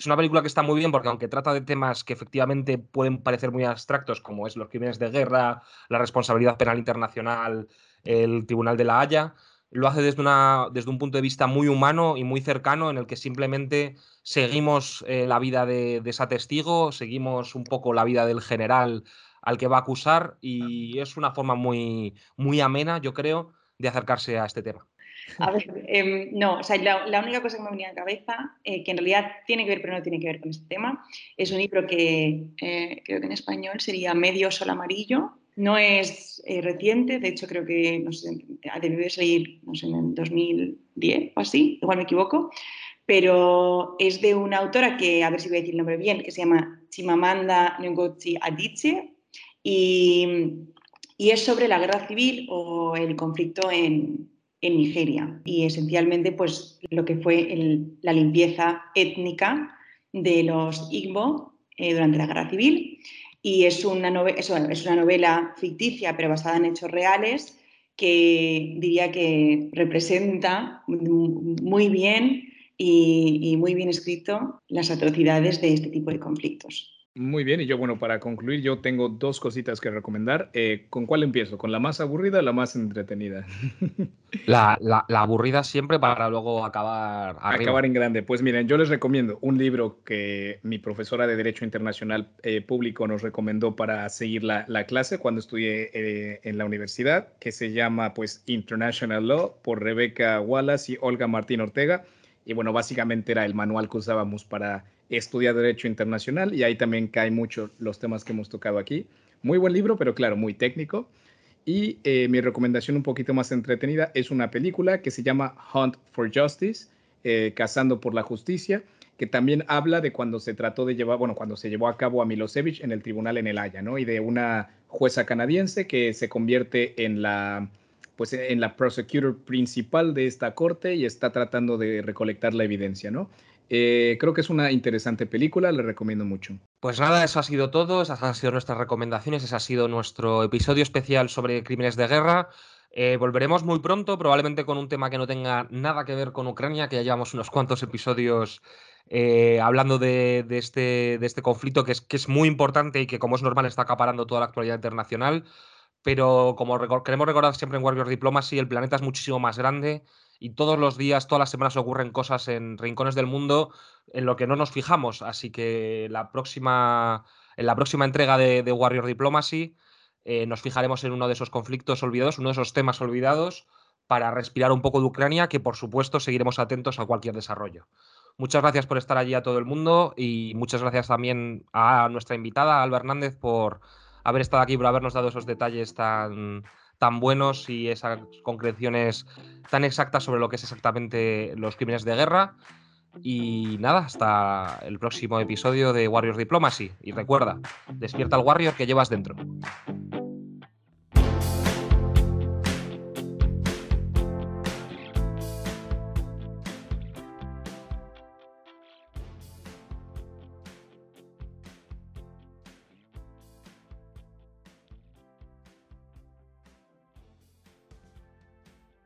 S1: Es una película que está muy bien porque aunque trata de temas que efectivamente pueden parecer muy abstractos, como es los crímenes de guerra, la responsabilidad penal internacional, el Tribunal de la Haya, lo hace desde, una, desde un punto de vista muy humano y muy cercano en el que simplemente seguimos eh, la vida de, de esa testigo, seguimos un poco la vida del general al que va a acusar y es una forma muy, muy amena, yo creo, de acercarse a este tema. [laughs]
S4: A ver, em, no, o sea, la, única cosa que me venía a la cabeza, eh, que en realidad tiene que ver, pero no tiene que ver con este tema, es un libro que eh, creo que en español sería Medio Sol Amarillo. No es eh, reciente, de hecho creo que no sé, debe salir no sé, en 2010 o así, igual me equivoco, pero es de una autora que, a ver si voy a decir el nombre bien, que se llama Chimamanda Ngozi Adichie y es sobre la guerra civil o el conflicto en, en Nigeria y esencialmente pues lo que fue la limpieza étnica de los Igbo eh, durante la guerra civil y es una, novela, ficticia pero basada en hechos reales que diría que representa muy bien y muy bien escrito las atrocidades de este tipo de conflictos.
S2: Muy bien, y yo, bueno, para concluir, yo tengo dos cositas que recomendar. Eh, ¿Con cuál empiezo? ¿Con la más aburrida o la más entretenida? [laughs]
S1: La, aburrida siempre para luego acabar
S2: Acabar en grande. Pues miren, yo les recomiendo un libro que mi profesora de Derecho Internacional eh, Público nos recomendó para seguir la, clase cuando estudié eh, en la universidad, que se llama pues International Law por Rebeca Wallace y Olga Martín Ortega. Y bueno, básicamente era el manual que usábamos para estudiar Derecho Internacional y ahí también caen mucho los temas que hemos tocado aquí. Muy buen libro, pero claro, muy técnico. Y eh, mi recomendación un poquito más entretenida es una película que se llama Hunt for Justice, eh, Cazando por la Justicia, que también habla de cuando se trató de llevar, bueno, cuando se llevó a cabo a Milosevic en el tribunal en El Haya, ¿no? Y de una jueza canadiense que se convierte en la, pues en la prosecutor principal de esta corte y está tratando de recolectar la evidencia, ¿no? Eh, creo que es una interesante película, le recomiendo mucho.
S1: Pues nada, eso ha sido todo, esas han sido nuestras recomendaciones, ese ha sido nuestro episodio especial sobre crímenes de guerra. Eh, volveremos muy pronto, probablemente con un tema que no tenga nada que ver con Ucrania, que ya llevamos unos cuantos episodios eh, hablando de, este, de, este, conflicto que es, que es muy importante y que, como es normal, está acaparando toda la actualidad internacional. Pero como queremos recordar siempre en Warrior Diplomacy, el planeta es muchísimo más grande y todos los días, todas las semanas ocurren cosas en rincones del mundo en lo que no nos fijamos. Así que la próxima, en la próxima entrega de, Warrior Diplomacy eh, nos fijaremos en uno de esos conflictos olvidados, uno de esos temas olvidados, para respirar un poco de Ucrania, que por supuesto seguiremos atentos a cualquier desarrollo. Muchas gracias por estar allí a todo el mundo y muchas gracias también a nuestra invitada, Alba Hernández, por haber estado aquí, por habernos dado esos detalles tan, tan buenos y esas concreciones tan exactas sobre lo que es exactamente los crímenes de guerra. Y nada, hasta el próximo episodio de Warriors Diplomacy. Y recuerda, despierta al Warrior que llevas dentro.